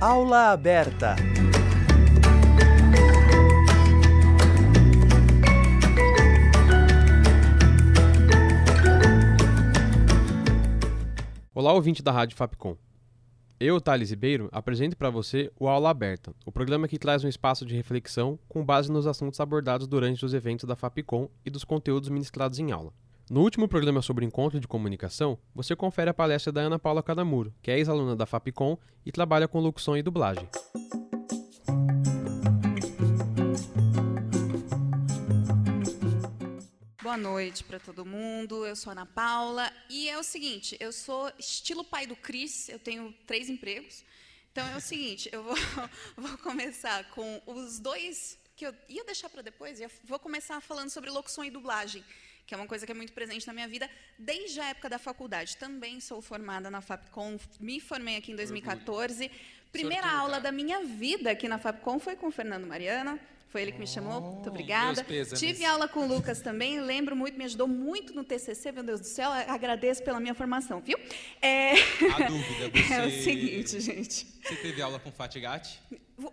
Aula aberta. Olá, ouvinte da Rádio Fapcom. Eu, Thales Ribeiro, apresento para você o Aula Aberta, o programa que traz um espaço de reflexão com base nos assuntos abordados durante os eventos da Fapcom e dos conteúdos ministrados em aula. No último programa sobre encontro de comunicação, você confere a palestra da Ana Paula Cadamuro, que é ex-aluna da Fapcom e trabalha com locução e dublagem. Boa noite para todo mundo. Eu sou Ana Paula e é o seguinte, eu sou estilo pai do Cris, eu tenho três empregos. Então é o seguinte, eu vou, vou começar com os dois que eu ia deixar para depois, eu vou começar falando sobre locução e dublagem, que é uma coisa que é muito presente na minha vida desde a época da faculdade. Também sou formada na Fapcom, me formei aqui em 2014. Primeira Sortuda. aula da minha vida aqui na Fapcom foi com o Fernando Mariano. Foi ele que me chamou. Muito obrigada. meus pêsames. Tive aula com o Lucas também, lembro muito, me ajudou muito no TCC, meu Deus do céu, agradeço pela minha formação, viu? É, A dúvida, você... é o seguinte, gente. Você teve aula com Fatigati?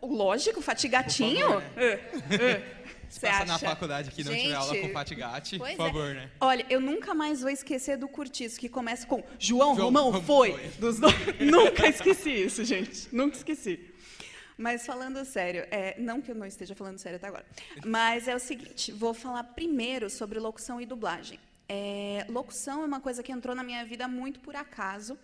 Lógico, fatigatinho? Favor, É, é. Você passa na acha? faculdade que não tiver aula Gente, com Fatigati, por pois favor, é. né? Olha, eu nunca mais vou esquecer do Curtiço, que começa com João, João Romão Romão foi. foi. Dos dois. nunca esqueci isso, gente. Nunca esqueci. Mas falando sério, é, não que eu não esteja falando sério até agora, mas é o seguinte, vou falar primeiro sobre locução e dublagem. É, locução é uma coisa que entrou na minha vida muito por acaso.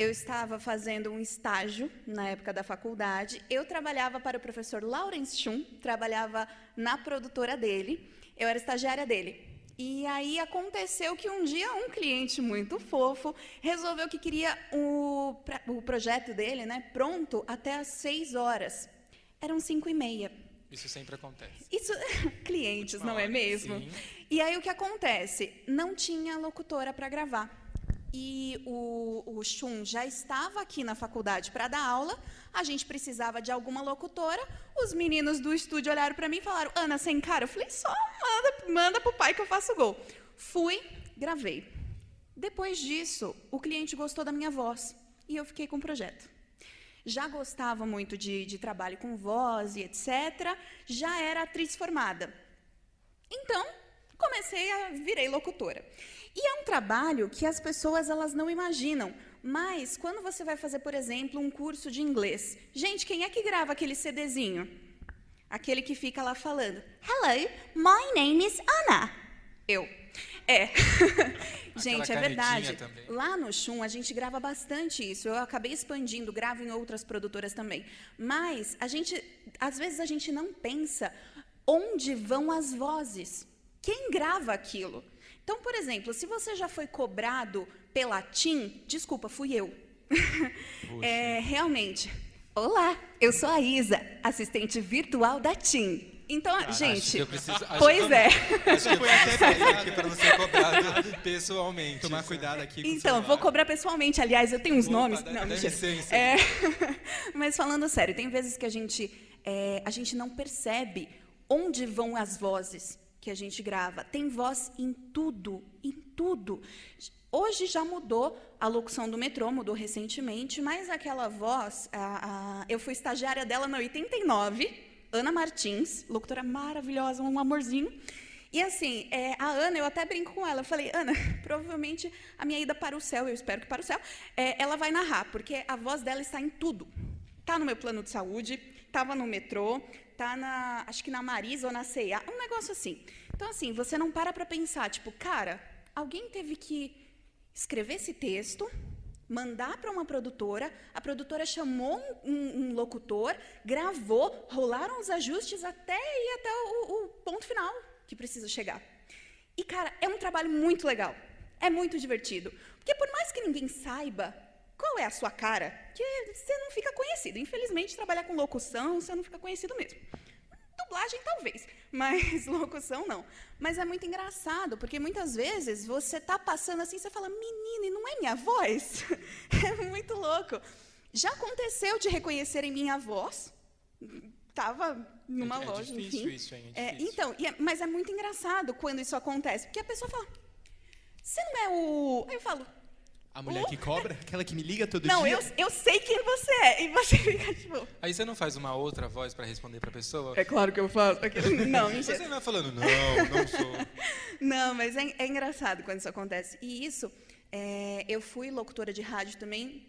Eu estava fazendo um estágio na época da faculdade. Eu trabalhava para o professor Lawrence Schum, trabalhava na produtora dele. Eu era estagiária dele. E aí aconteceu que um dia um cliente muito fofo resolveu que queria o, o projeto dele, né, pronto até às seis horas. Eram cinco e meia. Isso sempre acontece. Isso, clientes, não é Olha, mesmo? sim. E aí o que acontece? Não tinha locutora para gravar. E o, o Chum já estava aqui na faculdade para dar aula, a gente precisava de alguma locutora. Os meninos do estúdio olharam para mim e falaram: Ana, sem cara? Eu falei: só manda, manda pro pai que eu faço gol. Fui, gravei. Depois disso, o cliente gostou da minha voz e eu fiquei com o projeto já gostava muito de, de trabalho com voz e etc. Já era atriz formada. Então, comecei a virei locutora. E é um trabalho que as pessoas elas não imaginam. Mas quando você vai fazer, por exemplo, um curso de inglês, gente, quem é que grava aquele CDzinho? Aquele que fica lá falando: Hello, my name is Anna. Eu. É. gente, é verdade. também. Lá no Chum, a gente grava bastante isso. Eu acabei expandindo, gravo em outras produtoras também. Mas a gente, às vezes a gente não pensa onde vão as vozes. Quem grava aquilo? Então, por exemplo, se você já foi cobrado pela TIM, desculpa, fui eu. É, realmente. Olá, eu sou a Isa, assistente virtual da TIM. Então, Acho gente, que eu preciso- acho pois que eu- é. Acho que foi até aqui para não ser cobrado pessoalmente. Tomar cuidado aqui Então, vou cobrar pessoalmente. Aliás, eu tenho uns Opa, nomes. dá- Não, dá licença. É, mas falando sério, tem vezes que a gente, é, a gente não percebe onde vão as vozes que a gente grava. Tem voz em tudo, em tudo. Hoje já mudou a locução do metrô, mudou recentemente, mas aquela voz, a- a- eu fui estagiária dela na 89, Ana Martins, locutora maravilhosa, um amorzinho. E assim, é, a Ana, eu até brinco com ela. Falei, Ana, provavelmente a minha ida para o céu, eu espero que para o céu, é, ela vai narrar, porque a voz dela está em tudo. Está no meu plano de saúde, estava no metrô, está na, acho que na Marisa ou na C&A, um negócio assim. Então, assim, você não para para pensar, tipo, cara, alguém teve que escrever esse texto, mandar para uma produtora, a produtora chamou um, um- um locutor, gravou, rolaram os ajustes até ir até o, o ponto final que precisa chegar. E, cara, é um trabalho muito legal. É muito divertido. Porque por mais que ninguém saiba qual é a sua cara, que você não fica conhecido. Infelizmente, trabalhar com locução, você não fica conhecido mesmo. Dublagem, talvez, mas locução não. Mas é muito engraçado, porque muitas vezes você está passando assim, você fala, menina, e não é minha voz? É muito louco. Já aconteceu de reconhecerem minha voz, estava numa É- é loja, difícil enfim. isso, hein? É É, difícil. então, e é- mas é muito engraçado quando isso acontece, porque a pessoa fala, você não é o... Aí eu falo, A mulher que cobra? Aquela que me liga todo Não, dia? eu, eu sei quem você é. E você fica tipo. Aí você não faz uma outra voz pra responder pra pessoa? É claro que eu faço. Não, Você mentira. não vai falando, não, não sou. Não, mas é, é engraçado quando isso acontece. E isso, é, eu fui locutora de rádio também,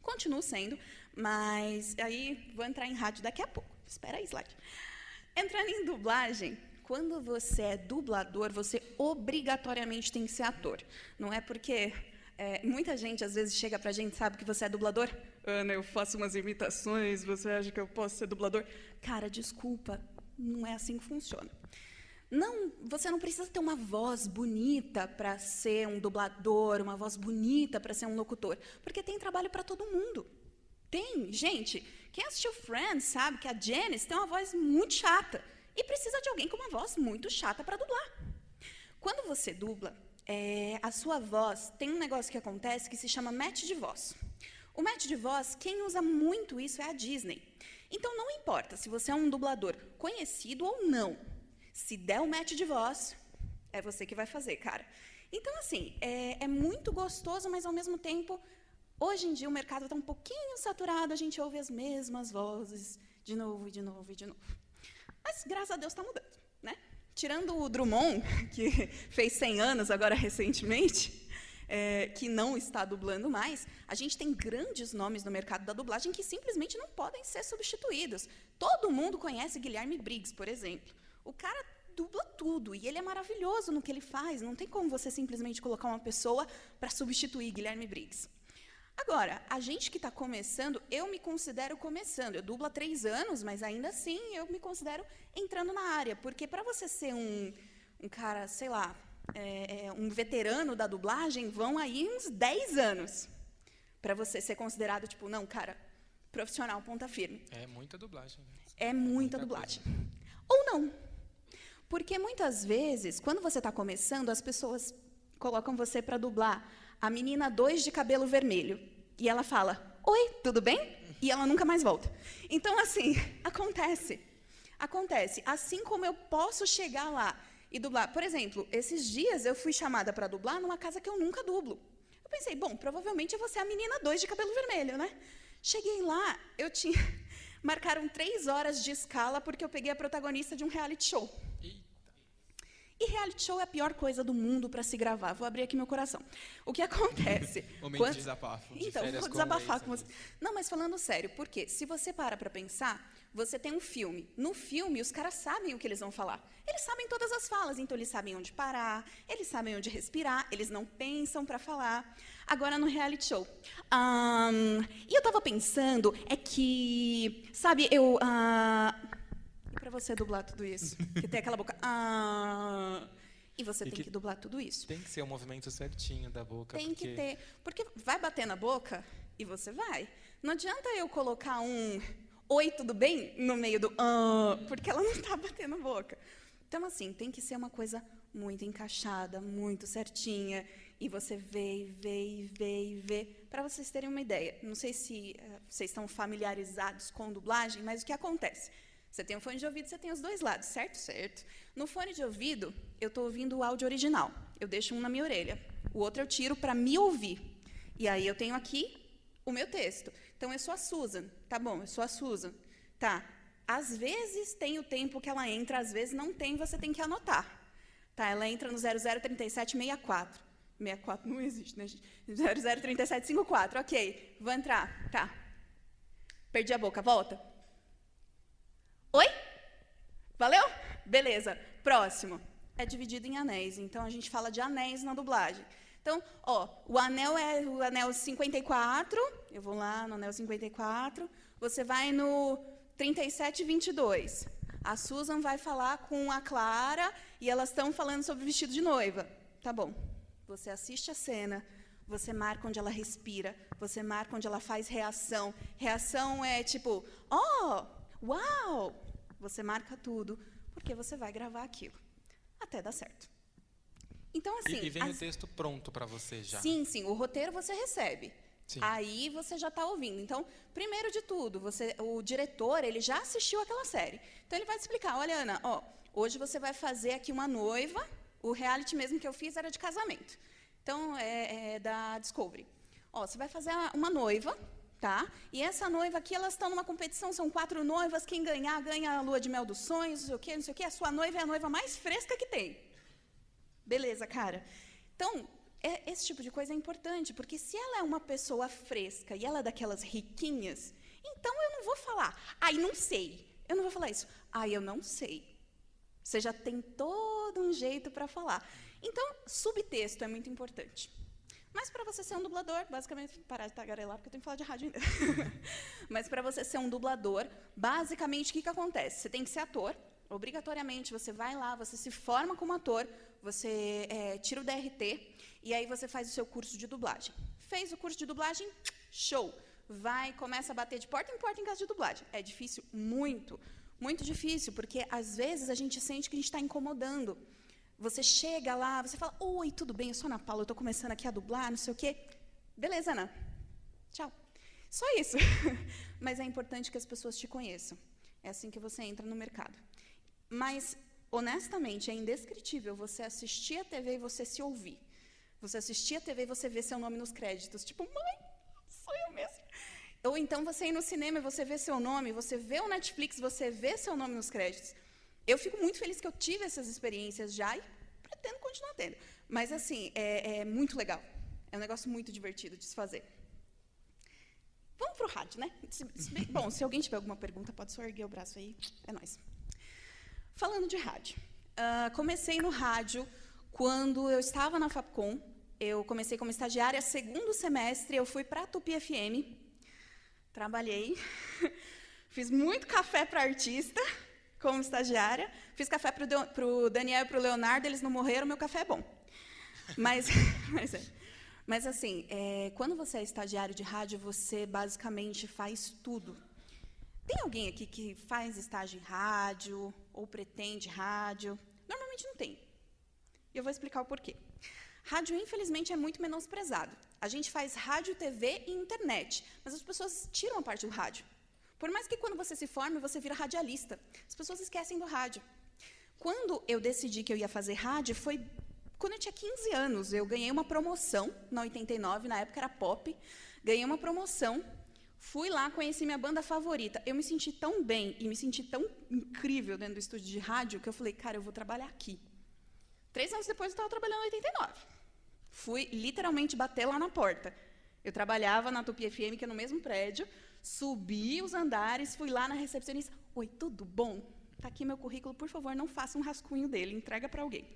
continuo sendo, mas aí vou entrar em rádio daqui a pouco. Espera aí, slide. Entrando em dublagem, quando você é dublador, você obrigatoriamente tem que ser ator. Não é porque é, muita gente às vezes chega pra gente, sabe que você é dublador? Ana, eu faço umas imitações, você acha que eu posso ser dublador? Cara, desculpa, não é assim que funciona. Não, você não precisa ter uma voz bonita para ser um dublador, uma voz bonita para ser um locutor, porque tem trabalho para todo mundo. Tem, gente. Quem assistiu Friends sabe que a Janice tem uma voz muito chata e precisa de alguém com uma voz muito chata para dublar. Quando você dubla, é, a sua voz tem um negócio que acontece que se chama match de voz. O match de voz, quem usa muito isso é a Disney. Então não importa se você é um dublador conhecido ou não. Se der o match de voz, é você que vai fazer, cara. Então, assim, é, é muito gostoso, mas ao mesmo tempo, hoje em dia o mercado está um pouquinho saturado, a gente ouve as mesmas vozes de novo e de novo e de novo. Mas graças a Deus está mudando, né? Tirando o Drummond, que fez 100 anos agora recentemente, é, que não está dublando mais, a gente tem grandes nomes no mercado da dublagem que simplesmente não podem ser substituídos. Todo mundo conhece Guilherme Briggs, por exemplo. O cara dubla tudo e ele é maravilhoso no que ele faz. Não tem como você simplesmente colocar uma pessoa para substituir Guilherme Briggs. Agora, a gente que está começando, eu me considero começando. Eu dublo há três anos, mas ainda assim eu me considero entrando na área. Porque para você ser um, um cara, sei lá, é, é, um veterano da dublagem, vão aí uns 10 anos para você ser considerado, tipo, não, cara, profissional ponta firme. É muita dublagem. Né? É muita dublagem. Ou não. Porque muitas vezes, quando você está começando, as pessoas colocam você para dublar a menina 2 de cabelo vermelho. E ela fala: Oi, tudo bem? E ela nunca mais volta. Então, assim, acontece. Acontece. Assim como eu posso chegar lá e dublar. Por exemplo, esses dias eu fui chamada para dublar numa casa que eu nunca dublo. Eu pensei, bom, provavelmente eu vou ser a menina 2 de cabelo vermelho, né? Cheguei lá, eu tinha. Marcaram três horas de escala porque eu peguei a protagonista de um reality show. E reality show é a pior coisa do mundo para se gravar. Vou abrir aqui meu coração. O que acontece? Momento Quando- de desabafo. De Então, vou desabafar com você. Não, mas falando sério, porque se você para para pensar, você tem um filme. No filme, os caras sabem o que eles vão falar. Eles sabem todas as falas, então eles sabem onde parar, eles sabem onde respirar, eles não pensam para falar. Agora, no reality show. ahn, e eu estava pensando, é que, sabe, eu. e para você dublar tudo isso? Que tem aquela boca. ah, e você E tem que- que dublar tudo isso. Tem que ser o movimento certinho da boca. Tem porque... que ter. Porque vai bater na boca e você vai. Não adianta eu colocar um oi, tudo bem? no meio do ah, porque ela não está batendo a boca. Então, assim, tem que ser uma coisa muito encaixada, muito certinha. E você vê, e vê, e vê, e vê. Para vocês terem uma ideia, não sei se eh, vocês estão familiarizados com dublagem, mas o que acontece? Você tem um fone de ouvido, você tem os dois lados, certo? Certo. No fone de ouvido, eu estou ouvindo o áudio original. Eu deixo um na minha orelha. O outro eu tiro para me ouvir. E aí eu tenho aqui o meu texto. Então eu sou a Susan. Tá bom, eu sou a Susan. Tá. Às vezes tem o tempo que ela entra, às vezes não tem, você tem que anotar. Tá, ela entra no 003764. 64 não existe, né, gente? 003754. OK. Vou entrar. Tá. Perdi a boca, volta. Oi? Valeu? Beleza. Próximo. É dividido em anéis, então a gente fala de anéis na dublagem. Então, ó, o anel é o anel 54, eu vou lá no anel 54, você vai no 3722. A Susan vai falar com a Clara e elas estão falando sobre o vestido de noiva. Tá bom. Você assiste a cena, você marca onde ela respira, você marca onde ela faz reação. Reação é tipo, oh, uau! Você marca tudo, porque você vai gravar aquilo. Até dar certo. Então, assim. E, e vem as- o texto pronto pra você já. Sim, sim. O roteiro você recebe. Sim. Aí você já está ouvindo. Então, primeiro de tudo, você, o diretor ele já assistiu aquela série. Então ele vai te explicar. Olha, Ana, ó, hoje você vai fazer aqui uma noiva. O reality mesmo que eu fiz era de casamento. Então, é, é, da Discovery. Ó, você vai fazer uma noiva, tá? E essa noiva aqui, elas estão numa competição, são quatro noivas, quem ganhar, ganha a lua de mel dos sonhos, não sei o quê, não sei o quê. A sua noiva é a noiva mais fresca que tem. Beleza, cara. Então, é, esse tipo de coisa é importante, porque se ela é uma pessoa fresca e ela é daquelas riquinhas, então eu não vou falar, ai, não sei. Eu não vou falar isso, ai, eu não sei. Você já tem todo um jeito para falar. Então, subtexto é muito importante. Mas para você ser um dublador, basicamente, parar de tagarelar, porque eu tenho que falar de rádio ainda. Mas para você ser um dublador, basicamente, o que, que acontece? Você tem que ser ator, obrigatoriamente, você vai lá, você se forma como ator, você é, tira o DRT, e aí você faz o seu curso de dublagem. Fez o curso de dublagem, show! Vai, começa a bater de porta em porta em casa de dublagem. É difícil? Muito. Muito difícil, porque às vezes a gente sente que a gente está incomodando. Você chega lá, você fala: Oi, tudo bem? Eu sou Ana Paula, eu estou começando aqui a dublar, não sei o quê. Beleza, Ana. Tchau. Só isso. Mas é importante que as pessoas te conheçam. É assim que você entra no mercado. Mas, honestamente, é indescritível você assistir a TV e você se ouvir. Você assistir a TV e você ver seu nome nos créditos. Tipo, mãe, sou eu mesmo. Ou então você ir no cinema e você vê seu nome, você vê o Netflix, você vê seu nome nos créditos. Eu fico muito feliz que eu tive essas experiências já e pretendo continuar tendo. Mas, assim, é, é muito legal. É um negócio muito divertido de se fazer. Vamos para o rádio, né? Se, se, bom, se alguém tiver alguma pergunta, pode só erguer o braço aí. É nóis. Falando de rádio. Uh, comecei no rádio quando eu estava na Fapcom. Eu comecei como estagiária, segundo semestre, eu fui para a Tupi FM. Trabalhei. Fiz muito café para artista como estagiária. Fiz café para o Daniel e para o Leonardo, eles não morreram, meu café é bom. Mas, mas, é. mas assim, é, quando você é estagiário de rádio, você basicamente faz tudo. Tem alguém aqui que faz estágio em rádio ou pretende rádio? Normalmente não tem. E eu vou explicar o porquê. Rádio, infelizmente, é muito menosprezado. A gente faz rádio, TV e internet, mas as pessoas tiram a parte do rádio. Por mais que quando você se forme, você vira radialista. As pessoas esquecem do rádio. Quando eu decidi que eu ia fazer rádio, foi quando eu tinha 15 anos. Eu ganhei uma promoção na 89, na época era pop. Ganhei uma promoção. Fui lá, conheci minha banda favorita. Eu me senti tão bem e me senti tão incrível dentro do estúdio de rádio que eu falei, cara, eu vou trabalhar aqui. Três anos depois eu estava trabalhando na 89. Fui literalmente bater lá na porta. Eu trabalhava na Tupi FM, que é no mesmo prédio, Subi os andares, fui lá na recepcionista. Oi, tudo bom? Está aqui meu currículo, por favor, não faça um rascunho dele, entrega para alguém.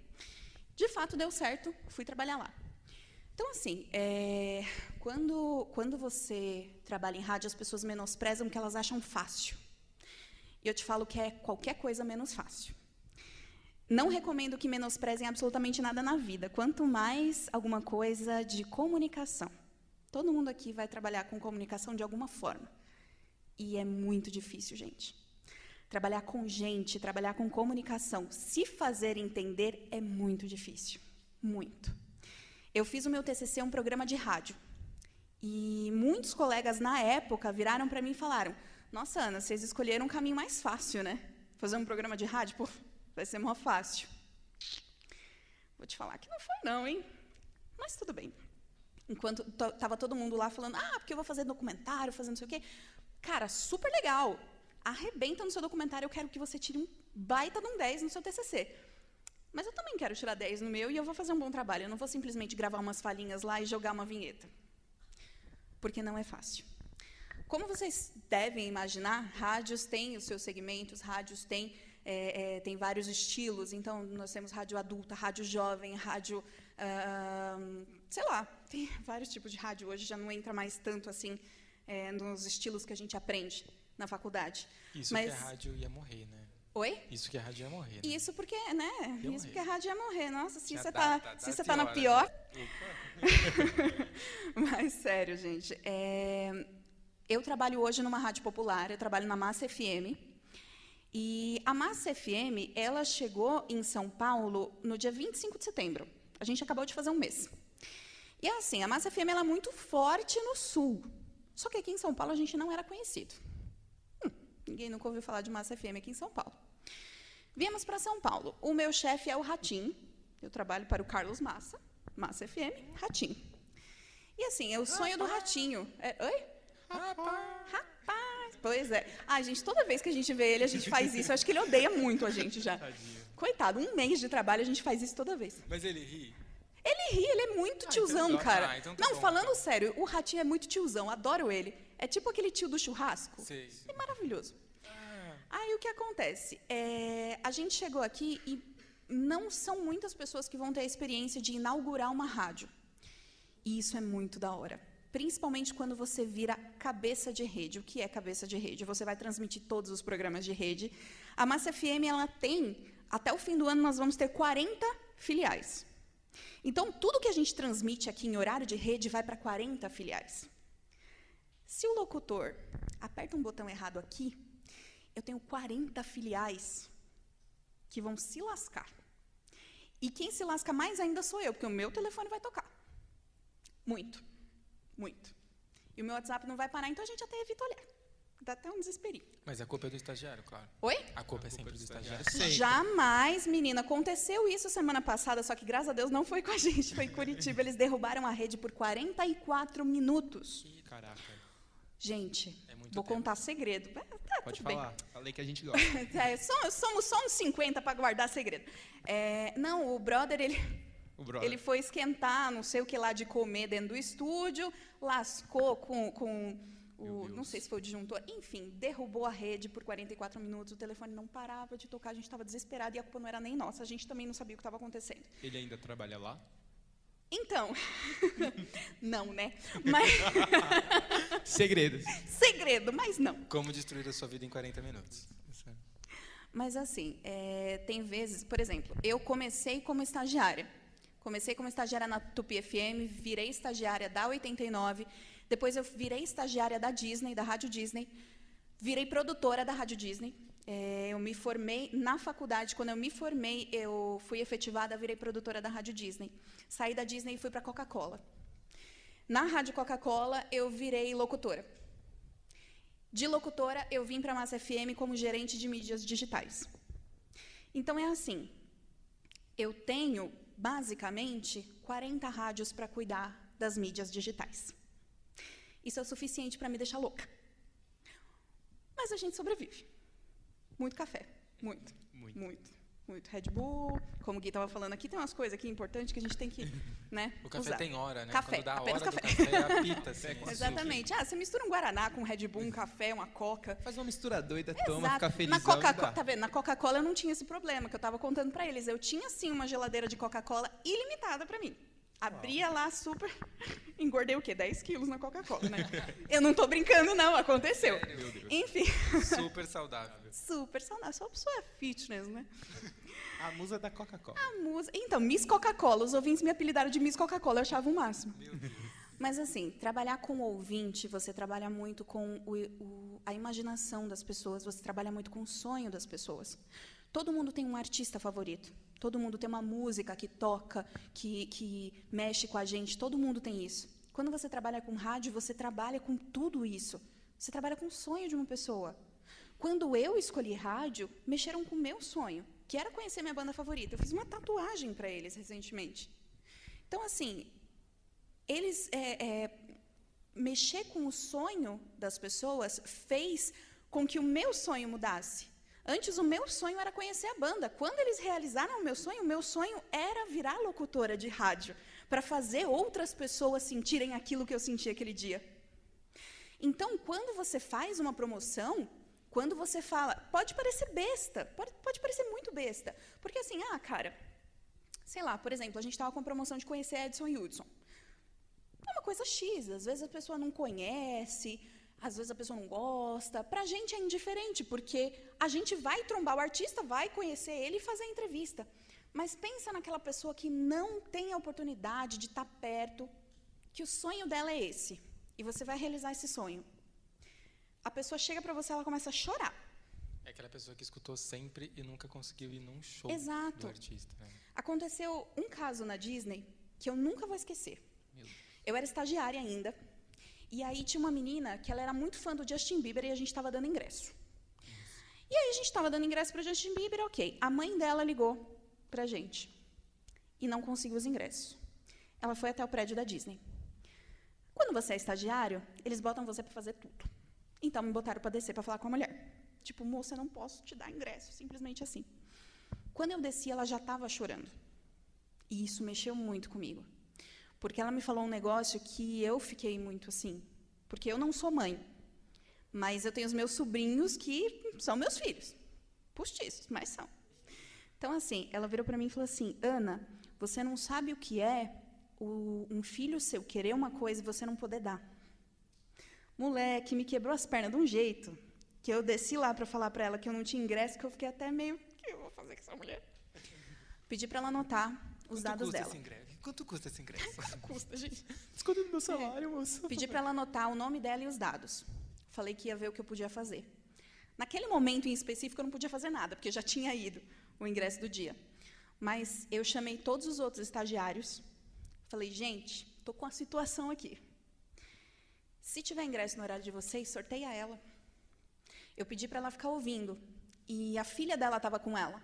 De fato, deu certo, fui trabalhar lá. Então, assim, é, quando, quando você trabalha em rádio, as pessoas menosprezam que elas acham fácil. E eu te falo que é qualquer coisa menos fácil. Não recomendo que menosprezem absolutamente nada na vida, quanto mais alguma coisa de comunicação. Todo mundo aqui vai trabalhar com comunicação de alguma forma. E é muito difícil, gente. Trabalhar com gente, trabalhar com comunicação, se fazer entender é muito difícil. Muito. Eu fiz o meu TCC um programa de rádio. E muitos colegas na época viraram para mim e falaram: Nossa, Ana, vocês escolheram um caminho mais fácil, né? Fazer um programa de rádio, pô, vai ser mó fácil. Vou te falar que não foi, não, hein? Mas tudo bem. Enquanto estava todo mundo lá falando, ah, porque eu vou fazer documentário, fazer não sei o quê. Cara, super legal. Arrebenta no seu documentário, eu quero que você tire um baita de um 10 no seu TCC. Mas eu também quero tirar 10 no meu e eu vou fazer um bom trabalho. Eu não vou simplesmente gravar umas falhinhas lá e jogar uma vinheta. Porque não é fácil. Como vocês devem imaginar, rádios têm os seus segmentos, rádios têm, é, é, têm vários estilos. Então, nós temos rádio adulta, rádio jovem, rádio Uh, sei lá, tem vários tipos de rádio hoje, já não entra mais tanto assim é, nos estilos que a gente aprende na faculdade. Isso Mas... que a rádio ia morrer, né? Oi? Isso que a rádio ia morrer. Né? Isso porque, né? Ia isso morrer. porque a rádio ia morrer. Nossa, se você está se você tá na pior. Mas sério, gente. É... Eu trabalho hoje numa rádio popular, eu trabalho na Massa FM. E a Massa FM, ela chegou em São Paulo no dia 25 de setembro. A gente acabou de fazer um mês. E assim, a Massa FM é muito forte no sul. Só que aqui em São Paulo a gente não era conhecido. Hum, ninguém nunca ouviu falar de Massa FM aqui em São Paulo. Viemos para São Paulo. O meu chefe é o Ratim. Eu trabalho para o Carlos Massa, Massa FM, Ratim. E assim, é o sonho do ratinho. É, oi? Rapaz. Rapaz, pois é. Ai, gente, toda vez que a gente vê ele, a gente faz isso. Eu acho que ele odeia muito a gente já. Coitado, um mês de trabalho, a gente faz isso toda vez. Mas ele ri. Ele ri, ele é muito então tiozão, tá- cara. ah, então tá Não, bom, falando então. sério, o ratinho é muito tiozão, adoro ele. É tipo aquele tio do churrasco. Sei. É maravilhoso. Ah, Aí o que acontece? É, a gente chegou aqui e não são muitas pessoas que vão ter a experiência de inaugurar uma rádio. E isso é muito da hora. Principalmente quando você vira cabeça de rede. O que é cabeça de rede? Você vai transmitir todos os programas de rede. A Massa FM ela tem, até o fim do ano, nós vamos ter 40 filiais. Então, tudo que a gente transmite aqui em horário de rede vai para 40 filiais. Se o locutor aperta um botão errado aqui, eu tenho 40 filiais que vão se lascar. E quem se lasca mais ainda sou eu, porque o meu telefone vai tocar. Muito. Muito. E o meu WhatsApp não vai parar, então a gente até evita olhar. Dá até um desesperinho. mas a culpa é do estagiário, claro. Oi? A culpa é sempre do estagiário. Jamais, menina. Aconteceu isso semana passada, só que graças a Deus não foi com a gente, foi em Curitiba. Eles derrubaram a rede por 44 minutos. Caraca. Gente, É vou tempo. contar segredo. É, tá, Pode tudo bem. falar. Falei que a gente gosta. É, so- somos só uns 50 para guardar segredo. É, não, o brother, ele, O brother. ele foi esquentar não sei o que lá de comer dentro do estúdio, lascou com, com o. Não sei se foi o disjuntor. Enfim, derrubou a rede por 44 minutos. O telefone não parava de tocar, a gente estava desesperado e a culpa não era nem nossa. A gente também não sabia o que estava acontecendo. Ele ainda trabalha lá? Então, não, né? Mas, Segredos. segredo, mas não. Como destruir a sua vida em 40 minutos. Mas assim, é, tem vezes, por exemplo, eu comecei como estagiária. Comecei como estagiária na Tupi FM, virei estagiária da 89, depois eu virei estagiária da Disney, da Rádio Disney, virei produtora da Rádio Disney. É, eu me formei na faculdade, quando eu me formei, eu fui efetivada, virei produtora da Rádio Disney. Saí da Disney e fui para a Coca-Cola. Na Rádio Coca-Cola, eu virei locutora. De locutora, eu vim para a Massa FM como gerente de mídias digitais. Então é assim, eu tenho basicamente 40 rádios para cuidar das mídias digitais. Isso é o suficiente para me deixar louca. Mas a gente sobrevive. Muito café, muito, Muito. muito, muito Red Bull. Como o Gui estava falando aqui, tem umas coisas aqui importantes que a gente tem que, né, O café usar. tem hora, né? Café, Quando dá a apenas hora café. café, apita, assim. né? Exatamente. Ah, você mistura um Guaraná com um Red Bull, um café, uma Coca. Faz uma mistura doida, toma, Exato. fica Na felizão Coca-Cola, tá vendo? Na Coca-Cola eu não tinha esse problema, que eu estava contando para eles. Eu tinha sim uma geladeira de Coca-Cola ilimitada para mim. Abria lá super. Engordei o quê? 10 quilos na Coca-Cola, né? Eu não tô brincando, não, aconteceu. Meu Deus. Enfim, Super saudável. super saudável. Só pessoa fitness, né? A musa da Coca-Cola. A música. Então, Miss Coca-Cola, os ouvintes me apelidaram de Miss Coca-Cola, eu achava o máximo. Mas assim, trabalhar com o ouvinte, você trabalha muito com o- o- a imaginação das pessoas, você trabalha muito com o sonho das pessoas. Todo mundo tem um artista favorito. Todo mundo tem uma música que toca, que, que mexe com a gente. Todo mundo tem isso. Quando você trabalha com rádio, você trabalha com tudo isso. Você trabalha com o sonho de uma pessoa. Quando eu escolhi rádio, mexeram com o meu sonho, que era conhecer minha banda favorita. Eu fiz uma tatuagem para eles recentemente. Então, assim, eles é, é, mexer com o sonho das pessoas fez com que o meu sonho mudasse. Antes o meu sonho era conhecer a banda. Quando eles realizaram o meu sonho, o meu sonho era virar locutora de rádio para fazer outras pessoas sentirem aquilo que eu senti aquele dia. Então, quando você faz uma promoção, quando você fala, pode parecer besta, pode, pode parecer muito besta, porque assim, ah, cara, sei lá, por exemplo, a gente estava com a promoção de conhecer Edson Hudson. É uma coisa X, às vezes a pessoa não conhece, às vezes a pessoa não gosta. Para a gente é indiferente, porque a gente vai trombar o artista, vai conhecer ele e fazer a entrevista. Mas pensa naquela pessoa que não tem a oportunidade de estar perto, que o sonho dela é esse, e você vai realizar esse sonho. A pessoa chega para você, ela começa a chorar. É aquela pessoa que escutou sempre e nunca conseguiu ir num show Exato. do artista. né? Aconteceu um caso na Disney que eu nunca vou esquecer. Eu era estagiária ainda. E aí tinha uma menina que ela era muito fã do Justin Bieber e a gente estava dando ingresso. E aí a gente estava dando ingresso para Justin Bieber, ok. A mãe dela ligou para a gente e não conseguiu os ingressos. Ela foi até o prédio da Disney. Quando você é estagiário, eles botam você para fazer tudo. Então me botaram para descer para falar com a mulher. Tipo, moça, não posso te dar ingresso, simplesmente assim. Quando eu desci, ela já estava chorando. E isso mexeu muito comigo. Porque ela me falou um negócio que eu fiquei muito assim. Porque eu não sou mãe. Mas eu tenho os meus sobrinhos que são meus filhos. Postiços, mas são. Então, assim, ela virou para mim e falou assim: Ana, você não sabe o que é o, um filho seu querer uma coisa e você não poder dar. Moleque, me quebrou as pernas de um jeito que eu desci lá para falar para ela que eu não tinha ingresso, que eu fiquei até meio. O que eu vou fazer com essa mulher? Pedi para ela anotar os Quanto dados custa dela. Esse ingresso? Quanto custa esse ingresso? Quanto custa, gente? Desconto do meu salário, moça. Pedi para ela anotar o nome dela e os dados. Falei que ia ver o que eu podia fazer. Naquele momento em específico, eu não podia fazer nada, porque já tinha ido o ingresso do dia. Mas eu chamei todos os outros estagiários. Falei, gente, estou com a situação aqui. Se tiver ingresso no horário de vocês, sorteia ela. Eu pedi para ela ficar ouvindo. E a filha dela estava com ela.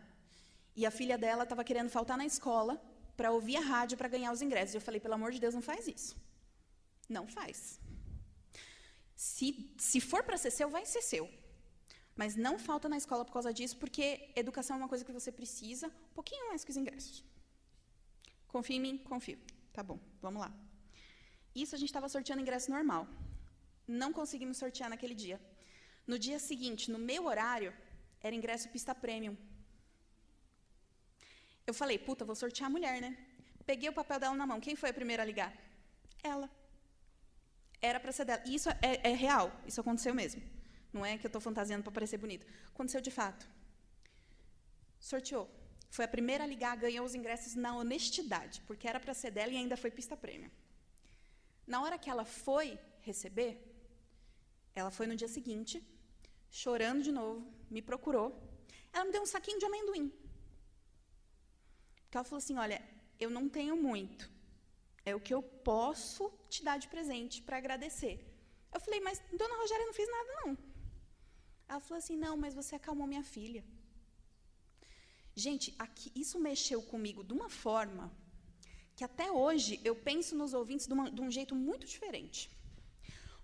E a filha dela estava querendo faltar na escola para ouvir a rádio para ganhar os ingressos. Eu falei, pelo amor de Deus, não faz isso. Não faz. Se, se for para ser seu, vai ser seu. Mas não falta na escola por causa disso, porque educação é uma coisa que você precisa, um pouquinho mais que os ingressos. Confia em mim? Confio. Tá bom, vamos lá. Isso a gente estava sorteando ingresso normal. Não conseguimos sortear naquele dia. No dia seguinte, no meu horário, era ingresso pista premium. Eu falei, puta, vou sortear a mulher, né? Peguei o papel dela na mão. Quem foi a primeira a ligar? Ela. Era para ser dela. E isso é, é real. Isso aconteceu mesmo. Não é que eu estou fantasiando para parecer bonito. Aconteceu de fato. Sorteou. Foi a primeira a ligar, ganhou os ingressos na honestidade, porque era para ser dela e ainda foi pista prêmio. Na hora que ela foi receber, ela foi no dia seguinte, chorando de novo, me procurou. Ela me deu um saquinho de amendoim. Porque ela falou assim: Olha, eu não tenho muito. É o que eu posso te dar de presente para agradecer. Eu falei: Mas dona Rogéria não fez nada, não. Ela falou assim: Não, mas você acalmou minha filha. Gente, aqui, isso mexeu comigo de uma forma que até hoje eu penso nos ouvintes de, uma, de um jeito muito diferente.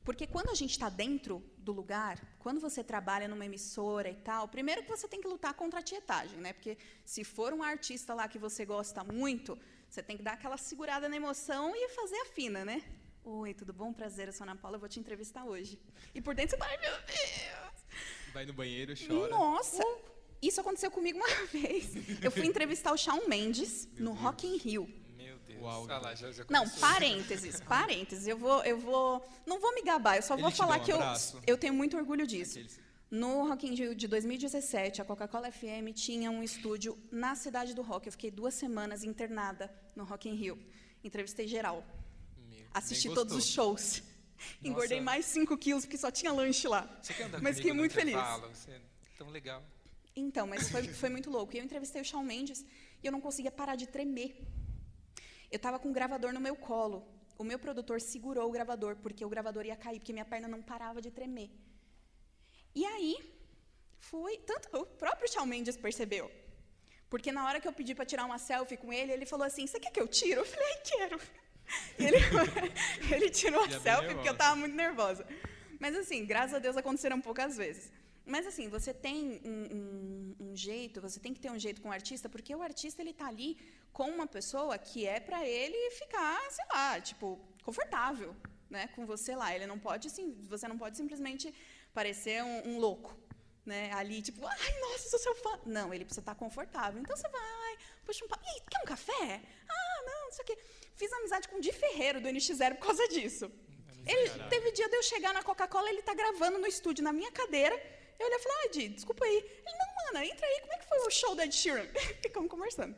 Porque quando a gente está dentro do lugar, quando você trabalha numa emissora e tal, primeiro que você tem que lutar contra a tietagem, né? Porque se for um artista lá que você gosta muito, você tem que dar aquela segurada na emoção e fazer a fina, né? Oi, tudo bom? Prazer, eu sou a Ana Paula, eu vou te entrevistar hoje. E por dentro você vai, ai meu Deus! Vai no banheiro, chora. Nossa! Isso aconteceu comigo uma vez. Eu fui entrevistar o Shawn Mendes no Rock in Rio. Deus. Uau. Ah lá, já, já Não, parênteses, parênteses. Eu vou, eu vou, não vou me gabar. Eu só Ele vou falar um que eu, eu tenho muito orgulho disso. Aqueles- No Rock in Rio de 2017, a Coca-Cola FM tinha um estúdio na cidade do rock. Eu fiquei duas semanas internada no Rock in Rio. Entrevistei geral. Meu, Assisti todos os shows. Engordei mais 5 quilos, porque só tinha lanche lá. Você quer andar Mas fiquei muito feliz. intervalo? Você é tão legal. Então, mas foi, foi muito louco. E eu entrevistei o Shawn Mendes e eu não conseguia parar de tremer. Eu estava com um gravador no meu colo. O meu produtor segurou o gravador, porque o gravador ia cair, porque minha perna não parava de tremer. E aí, fui. Tanto o próprio Shawn Mendes percebeu. Porque na hora que eu pedi para tirar uma selfie com ele, ele falou assim: Você quer que eu tire? Eu falei: quero. E ele, ele tirou a bem selfie porque eu estava muito nervosa. Mas assim, graças a Deus aconteceram poucas vezes. Mas assim, você tem um, um- um jeito, você tem que ter um jeito com o artista, porque o artista ele tá ali com uma pessoa que é para ele ficar, sei lá, tipo, confortável, né, com você lá. Ele não pode, assim, você não pode simplesmente parecer um, um louco, né, ali tipo, ai, nossa, sou seu fã. Não, ele precisa estar confortável. Então você vai, puxa um papo, Ih, quer um café? Ah, não, não sei o quê. Fiz amizade com o Di Ferreiro do NX0 por causa disso. Ele teve dia de eu chegar na Coca-Cola, ele tá gravando no estúdio na minha cadeira. Eu olhei e falei, ah, Di, desculpa aí. Ele, não, mana, entra aí, como é que foi o show da Ed Sheeran? Ficamos conversando.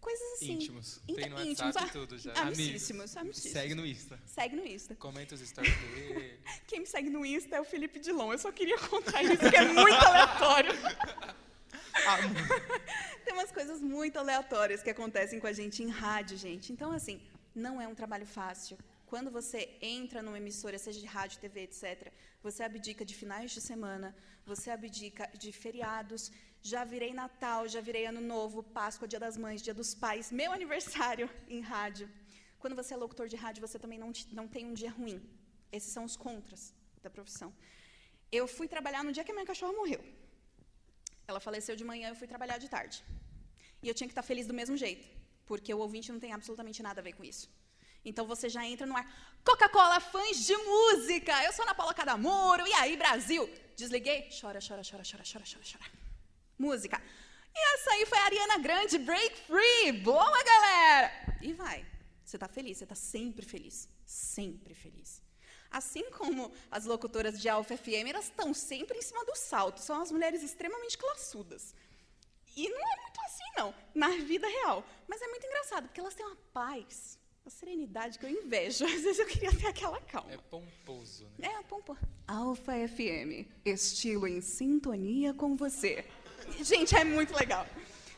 Coisas assim. Íntimos. Inta- Tem no íntimos, WhatsApp ah, e tudo já. Amicíssimos, amicíssimos. Segue no Insta. Segue no Insta. Comenta os stories dele. Quem me segue no Insta é o Felipe Dilon. Eu só queria contar isso, que é muito aleatório. Tem umas coisas muito aleatórias que acontecem com a gente em rádio, gente. Então, assim, não é um trabalho fácil. Quando você entra numa emissora, seja de rádio, TV, etc., você abdica de finais de semana, você abdica de feriados. Já virei Natal, já virei Ano Novo, Páscoa, Dia das Mães, Dia dos Pais, meu aniversário em rádio. Quando você é locutor de rádio, você também não, não tem um dia ruim. Esses são os contras da profissão. Eu fui trabalhar no dia que a minha cachorra morreu. Ela faleceu de manhã, eu fui trabalhar de tarde. E eu tinha que estar feliz do mesmo jeito, porque o ouvinte não tem absolutamente nada a ver com isso. Então você já entra no ar. Coca-Cola, fãs de música! Eu sou Ana Paula Cadamoro, e aí, Brasil? Desliguei, chora, chora, chora, chora, chora, chora, chora. Música. E essa aí foi a Ariana Grande, Break Free! Boa, galera! E vai. Você tá feliz, você tá sempre feliz. Sempre feliz. Assim como as locutoras de Alfa FM, elas estão sempre em cima do salto. São as mulheres extremamente classudas. E não é muito assim, não, na vida real. Mas é muito engraçado, porque elas têm uma paz, uma serenidade que eu invejo. Às vezes eu queria ter aquela calma. É pomposo, né? É, pompa. Alfa FM, estilo em sintonia com você. Gente, é muito legal.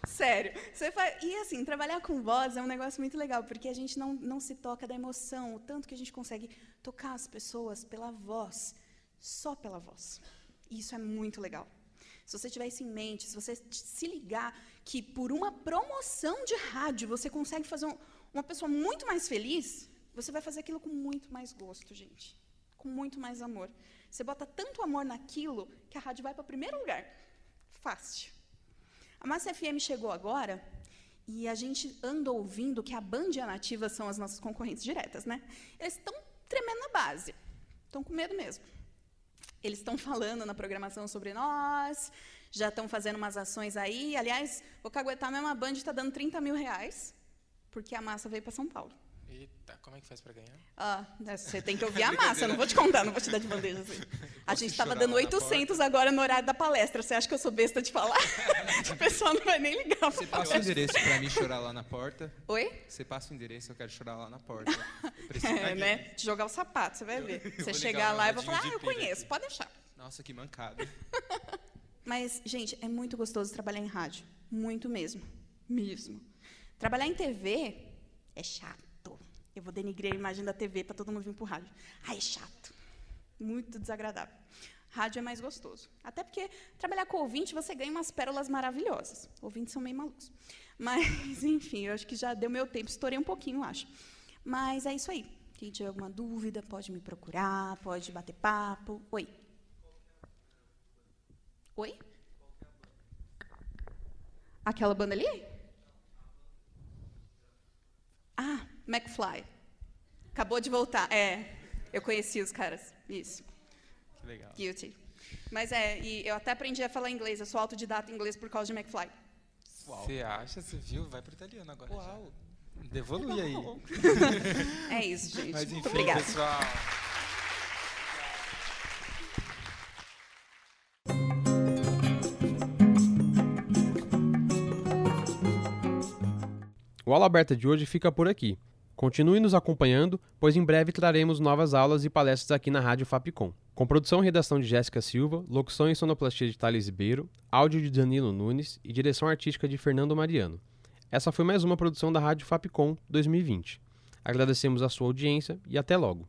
Sério. Você faz... E assim, trabalhar com voz é um negócio muito legal, porque a gente não, não se toca da emoção, o tanto que a gente consegue tocar as pessoas pela voz, só pela voz. Isso é muito legal. Se você tiver isso em mente, se você se ligar que por uma promoção de rádio você consegue fazer um- uma pessoa muito mais feliz, você vai fazer aquilo com muito mais gosto, gente. Com muito mais amor. Você bota tanto amor naquilo que a rádio vai para o primeiro lugar. Fácil. A Massa FM chegou agora e a gente anda ouvindo que a Band e a Nativa são as nossas concorrentes diretas, né? Eles estão tremendo na base. Estão com medo mesmo. Eles estão falando na programação sobre nós, já estão fazendo umas ações aí. Aliás, vou caguetar mesmo, a Band está dando 30 mil reais, porque a massa veio para São Paulo. Eita, como é que faz pra ganhar? Ah, você tem que ouvir a massa, eu não vou te contar, não vou te dar de bandeja assim. A gente estava dando lá na 800 agora no horário da palestra. Você acha que eu sou besta de falar? o pessoal não vai nem ligar Você passa o endereço pra mim chorar lá na porta. Oi? Você passa o endereço, eu quero chorar lá na porta. É, né? De jogar o sapato, você vai ver. Você chegar lá e vai falar, ah, eu conheço, aqui. pode deixar. Nossa, que mancada. Mas, gente, é muito gostoso trabalhar em rádio. Muito mesmo. Mesmo. Trabalhar em TV é chato. Eu vou denigrir a imagem da TV para todo mundo vir pro rádio. Ah, é chato. Muito desagradável. Rádio é mais gostoso. Até porque trabalhar com ouvinte, você ganha umas pérolas maravilhosas. Ouvintes são meio malucos. Mas, enfim, eu acho que já deu meu tempo. Estourei um pouquinho, acho. Mas é isso aí. Quem tiver alguma dúvida, pode me procurar, pode bater papo. Oi. Oi? Aquela banda ali? Ah, McFly. Acabou de voltar. É, eu conheci os caras. Isso, Que legal. guilty. Mas é, e eu até aprendi a falar inglês. Eu sou autodidata em inglês por causa de McFly. Você acha, você viu? Vai pro italiano agora. Uau. Devolui aí. É isso, gente. Mas Muito enfim, obrigada. pessoal. O Aula Aberta de hoje fica por aqui. Continue nos acompanhando, pois em breve traremos novas aulas e palestras aqui na Rádio Fapcom. Com produção e redação de Jéssica Silva, locução e sonoplastia de Thales Ribeiro, áudio de Danilo Nunes e direção artística de Fernando Mariano. Essa foi mais uma produção da Rádio Fapcom 2020. Agradecemos a sua audiência e até logo.